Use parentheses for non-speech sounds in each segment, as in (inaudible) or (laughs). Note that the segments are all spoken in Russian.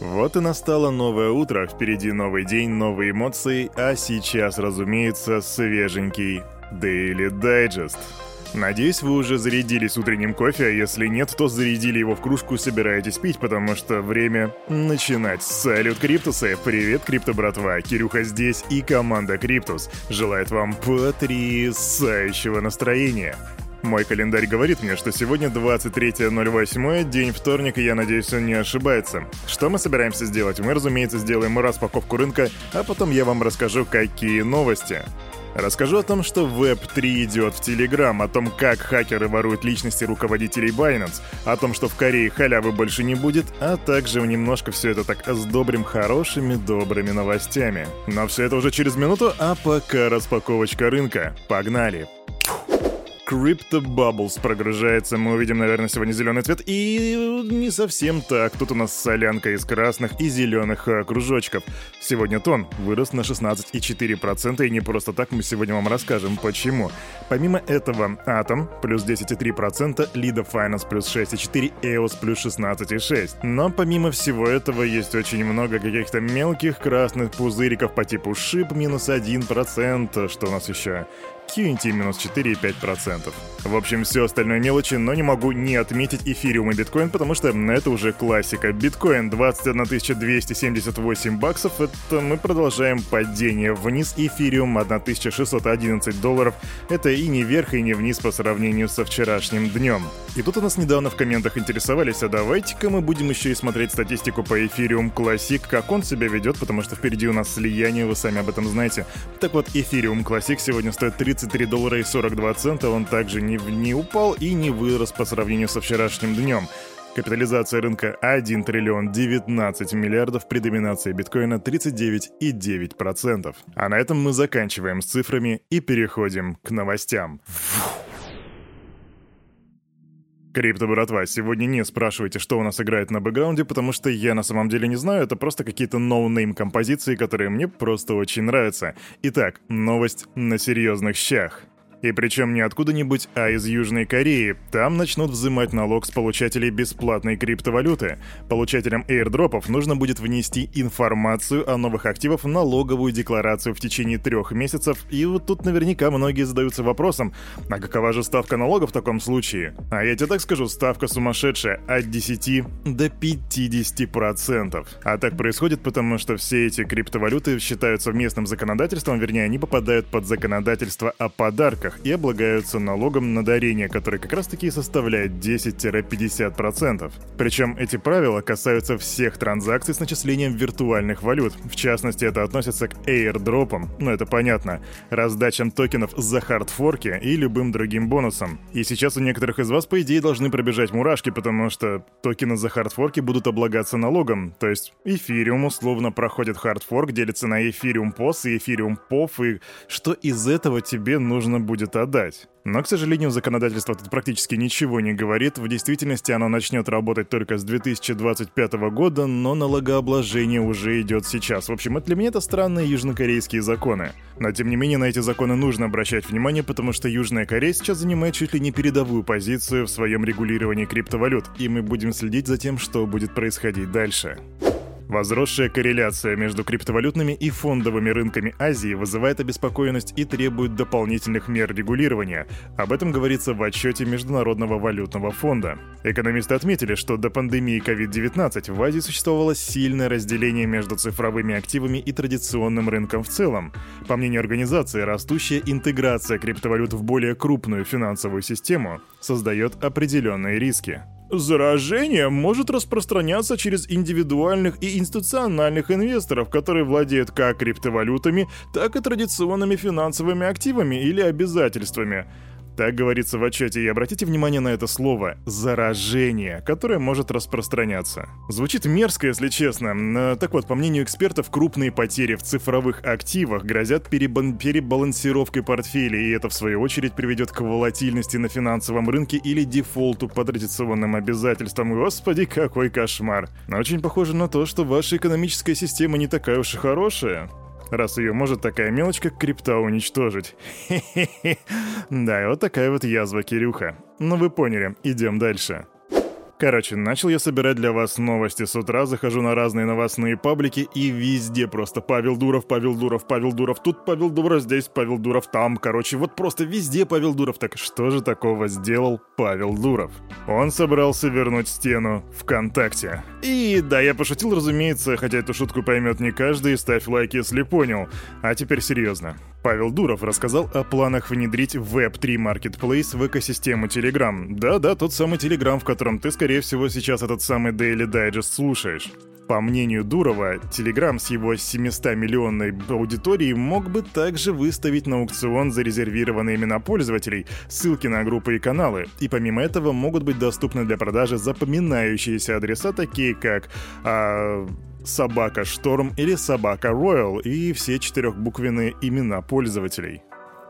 Вот и настало новое утро, впереди новый день, новые эмоции, а сейчас, разумеется, свеженький Daily Digest. Надеюсь, вы уже зарядились утренним кофе, а если нет, то зарядили его в кружку и собираетесь пить, потому что время начинать. Салют, Криптусы! Привет, Крипто братва! Кирюха здесь и команда Криптус желает вам потрясающего настроения. Мой календарь говорит мне, что сегодня 23.08, день вторник, и я надеюсь, он не ошибается. Что мы собираемся сделать? Мы, разумеется, сделаем распаковку рынка, а потом я вам расскажу, какие новости. Расскажу о том, что Web3 идет в Telegram, о том, как хакеры воруют личности руководителей Binance, о том, что в Корее халявы больше не будет, а также немножко все это так сдобрим хорошими добрыми новостями. Но все это уже через минуту, а пока распаковочка рынка. Погнали! Crypto Bubbles прогружается. Мы увидим, наверное, сегодня зеленый цвет. И не совсем так. Тут у нас солянка из красных и зеленых э, кружочков. Сегодня тон вырос на 16,4%. И не просто так мы сегодня вам расскажем, почему. Помимо этого, Atom плюс 10,3%, Lida Finance плюс 6,4%, EOS плюс 16,6%. Но помимо всего этого есть очень много каких-то мелких красных пузыриков по типу SHIB минус 1%. Что у нас еще? QNT минус 4,5%. В общем, все остальное мелочи, но не могу не отметить эфириум и биткоин, потому что это уже классика. Биткоин 21 278 баксов, это мы продолжаем падение вниз. Эфириум 1611 долларов, это и не вверх, и не вниз по сравнению со вчерашним днем. И тут у нас недавно в комментах интересовались, а давайте-ка мы будем еще и смотреть статистику по эфириум Classic, как он себя ведет, потому что впереди у нас слияние, вы сами об этом знаете. Так вот, эфириум Classic сегодня стоит 30 33 доллара и 42 цента, он также не, не упал и не вырос по сравнению со вчерашним днем. Капитализация рынка 1 триллион 19 миллиардов при доминации биткоина 39,9%. А на этом мы заканчиваем с цифрами и переходим к новостям. Крипто, братва, сегодня не спрашивайте, что у нас играет на бэкграунде, потому что я на самом деле не знаю, это просто какие-то no-name композиции, которые мне просто очень нравятся. Итак, новость на серьезных щах. И причем не откуда-нибудь, а из Южной Кореи. Там начнут взимать налог с получателей бесплатной криптовалюты. Получателям airdrop ов нужно будет внести информацию о новых активах в налоговую декларацию в течение трех месяцев. И вот тут наверняка многие задаются вопросом, а какова же ставка налога в таком случае? А я тебе так скажу, ставка сумасшедшая от 10 до 50%. А так происходит потому, что все эти криптовалюты считаются местным законодательством, вернее, они попадают под законодательство о подарках банках и облагаются налогом на дарение, который как раз-таки составляет 10-50%. Причем эти правила касаются всех транзакций с начислением виртуальных валют. В частности, это относится к airdropам, ну это понятно, раздачам токенов за хардфорки и любым другим бонусам. И сейчас у некоторых из вас, по идее, должны пробежать мурашки, потому что токены за хардфорки будут облагаться налогом. То есть эфириум условно проходит хардфорк, делится на эфириум POS и эфириум POF, и что из этого тебе нужно будет будет отдать. Но, к сожалению, законодательство тут практически ничего не говорит. В действительности оно начнет работать только с 2025 года, но налогообложение уже идет сейчас. В общем, для меня это странные южнокорейские законы. Но, тем не менее, на эти законы нужно обращать внимание, потому что Южная Корея сейчас занимает чуть ли не передовую позицию в своем регулировании криптовалют, и мы будем следить за тем, что будет происходить дальше. Возросшая корреляция между криптовалютными и фондовыми рынками Азии вызывает обеспокоенность и требует дополнительных мер регулирования. Об этом говорится в отчете Международного валютного фонда. Экономисты отметили, что до пандемии COVID-19 в Азии существовало сильное разделение между цифровыми активами и традиционным рынком в целом. По мнению организации, растущая интеграция криптовалют в более крупную финансовую систему создает определенные риски. Заражение может распространяться через индивидуальных и институциональных инвесторов, которые владеют как криптовалютами, так и традиционными финансовыми активами или обязательствами. Так говорится в отчете, и обратите внимание на это слово «заражение», которое может распространяться. Звучит мерзко, если честно. Так вот, по мнению экспертов, крупные потери в цифровых активах грозят перебан- перебалансировкой портфеля, и это в свою очередь приведет к волатильности на финансовом рынке или дефолту по традиционным обязательствам. Господи, какой кошмар. Очень похоже на то, что ваша экономическая система не такая уж и хорошая раз ее может такая мелочь, как крипта, уничтожить. (laughs) Да, и вот такая вот язва, Кирюха. Ну вы поняли, идем дальше. Короче, начал я собирать для вас новости с утра, захожу на разные новостные паблики, и везде просто Павел Дуров, Павел Дуров, Павел Дуров, тут Павел Дуров, здесь Павел Дуров, там, короче, вот просто везде Павел Дуров. Так что же такого сделал Павел Дуров? Он собрался вернуть стену ВКонтакте. И да, я пошутил, разумеется, хотя эту шутку поймет не каждый, ставь лайк, если понял. А теперь серьезно. Павел Дуров рассказал о планах внедрить Web3 Marketplace в экосистему Telegram. Да-да, тот самый Telegram, в котором ты, скорее всего, сейчас этот самый Daily Digest слушаешь. По мнению Дурова, Telegram с его 700-миллионной аудиторией мог бы также выставить на аукцион зарезервированные имена пользователей, ссылки на группы и каналы, и помимо этого могут быть доступны для продажи запоминающиеся адреса, такие как... А, собака Шторм или собака Роyal и все четырехбуквенные имена пользователей.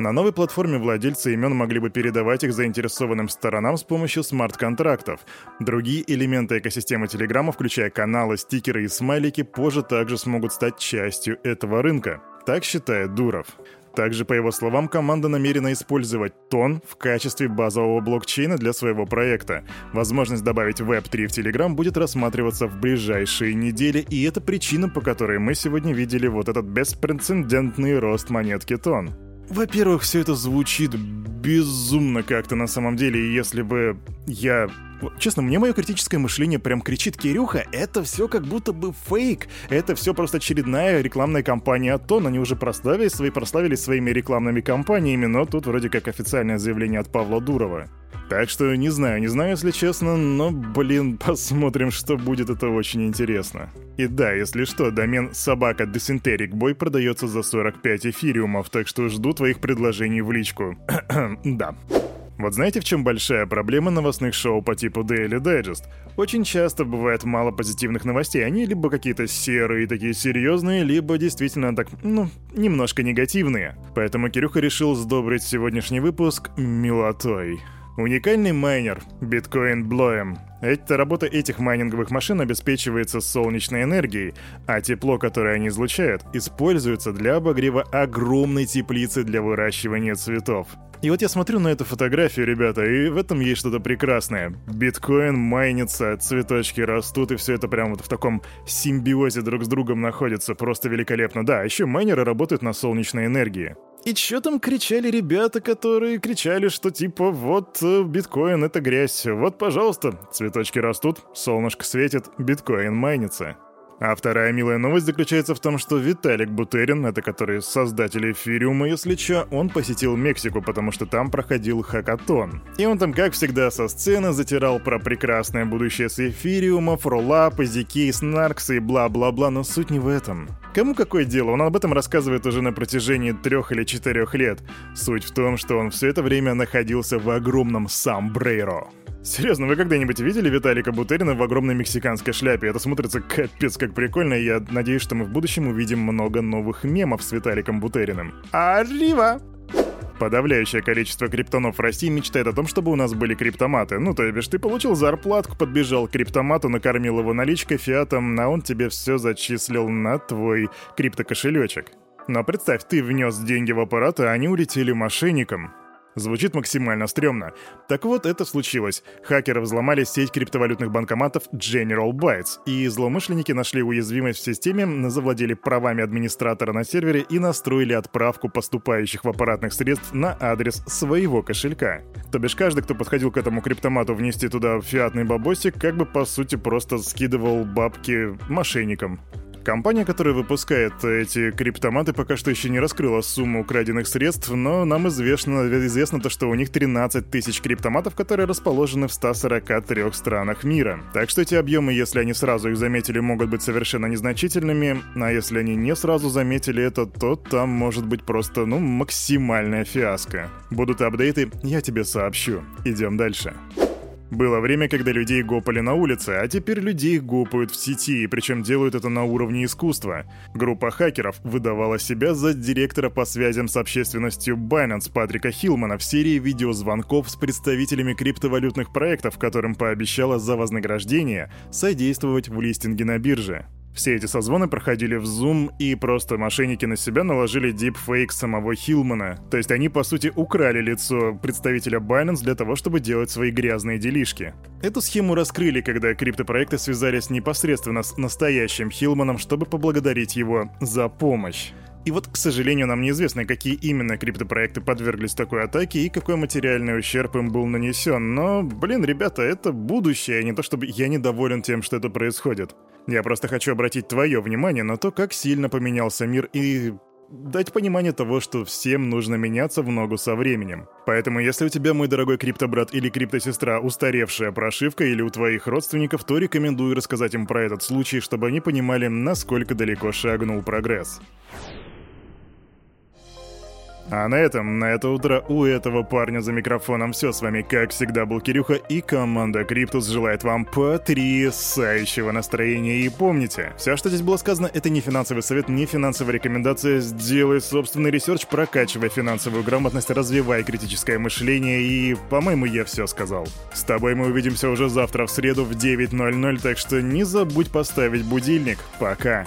На новой платформе владельцы имен могли бы передавать их заинтересованным сторонам с помощью смарт-контрактов. Другие элементы экосистемы Телеграма, включая каналы, стикеры и смайлики, позже также смогут стать частью этого рынка. Так считает Дуров. Также, по его словам, команда намерена использовать Тон в качестве базового блокчейна для своего проекта. Возможность добавить Web3 в Telegram будет рассматриваться в ближайшие недели, и это причина, по которой мы сегодня видели вот этот беспрецедентный рост монетки Тон. Во-первых, все это звучит безумно как-то на самом деле, если бы я... Честно, мне мое критическое мышление прям кричит, Кирюха, это все как будто бы фейк. Это все просто очередная рекламная кампания от Тон. Они уже прославились, свои, прославились своими рекламными кампаниями, но тут вроде как официальное заявление от Павла Дурова. Так что не знаю, не знаю, если честно, но, блин, (laughs) посмотрим, что будет, это очень интересно. И да, если что, домен собака Dysenteric Boy продается за 45 эфириумов, так что жду твоих предложений в личку. (clears throat) да. Вот знаете, в чем большая проблема новостных шоу по типу Daily Digest? Очень часто бывает мало позитивных новостей. Они либо какие-то серые, такие серьезные, либо действительно так, ну, немножко негативные. Поэтому Кирюха решил сдобрить сегодняшний выпуск милотой. Уникальный майнер Bitcoin Bloem. Эта работа этих майнинговых машин обеспечивается солнечной энергией, а тепло, которое они излучают, используется для обогрева огромной теплицы для выращивания цветов. И вот я смотрю на эту фотографию, ребята, и в этом есть что-то прекрасное. Биткоин майнится, цветочки растут, и все это прямо вот в таком симбиозе друг с другом находится. Просто великолепно. Да, еще майнеры работают на солнечной энергии. И чё там кричали ребята, которые кричали, что типа вот э, биткоин это грязь, вот пожалуйста, цветочки растут, солнышко светит, биткоин майнится. А вторая милая новость заключается в том, что Виталик Бутерин, это который создатель эфириума, если чё, он посетил Мексику, потому что там проходил хакатон. И он там, как всегда, со сцены затирал про прекрасное будущее с эфириума, фролапы, зики, снарксы и бла-бла-бла, но суть не в этом. Кому какое дело? Он об этом рассказывает уже на протяжении трех или четырех лет. Суть в том, что он все это время находился в огромном Самбрейро. Серьезно, вы когда-нибудь видели Виталика Бутерина в огромной мексиканской шляпе? Это смотрится капец как прикольно, и я надеюсь, что мы в будущем увидим много новых мемов с Виталиком Бутериным. Арива! Подавляющее количество криптонов в России мечтает о том, чтобы у нас были криптоматы. Ну, то бишь, ты получил зарплатку, подбежал к криптомату, накормил его наличкой, фиатом, а он тебе все зачислил на твой криптокошелечек. Но представь, ты внес деньги в аппарат, а они улетели мошенникам. Звучит максимально стрёмно. Так вот, это случилось. Хакеры взломали сеть криптовалютных банкоматов General Bytes, и злоумышленники нашли уязвимость в системе, завладели правами администратора на сервере и настроили отправку поступающих в аппаратных средств на адрес своего кошелька. То бишь каждый, кто подходил к этому криптомату внести туда фиатный бабосик, как бы по сути просто скидывал бабки мошенникам. Компания, которая выпускает эти криптоматы, пока что еще не раскрыла сумму украденных средств, но нам известно, известно то, что у них 13 тысяч криптоматов, которые расположены в 143 странах мира. Так что эти объемы, если они сразу их заметили, могут быть совершенно незначительными, а если они не сразу заметили это, то там может быть просто, ну, максимальная фиаско. Будут апдейты, я тебе сообщу. Идем дальше. Было время, когда людей гопали на улице, а теперь людей гопают в сети, причем делают это на уровне искусства. Группа хакеров выдавала себя за директора по связям с общественностью Binance Патрика Хилмана в серии видеозвонков с представителями криптовалютных проектов, которым пообещала за вознаграждение содействовать в листинге на бирже. Все эти созвоны проходили в Zoom, и просто мошенники на себя наложили дипфейк самого Хилмана. То есть они, по сути, украли лицо представителя Binance для того, чтобы делать свои грязные делишки. Эту схему раскрыли, когда криптопроекты связались непосредственно с настоящим Хилманом, чтобы поблагодарить его за помощь. И вот, к сожалению, нам неизвестно, какие именно криптопроекты подверглись такой атаке и какой материальный ущерб им был нанесен. Но, блин, ребята, это будущее, а не то чтобы я недоволен тем, что это происходит. Я просто хочу обратить твое внимание на то, как сильно поменялся мир и дать понимание того, что всем нужно меняться в ногу со временем. Поэтому, если у тебя, мой дорогой криптобрат или криптосестра, устаревшая прошивка или у твоих родственников, то рекомендую рассказать им про этот случай, чтобы они понимали, насколько далеко шагнул прогресс. А на этом, на это утро у этого парня за микрофоном все. С вами, как всегда, был Кирюха и команда Криптус желает вам потрясающего настроения. И помните, все, что здесь было сказано, это не финансовый совет, не финансовая рекомендация. Сделай собственный research, прокачивай финансовую грамотность, развивай критическое мышление и, по-моему, я все сказал. С тобой мы увидимся уже завтра в среду в 9.00, так что не забудь поставить будильник. Пока.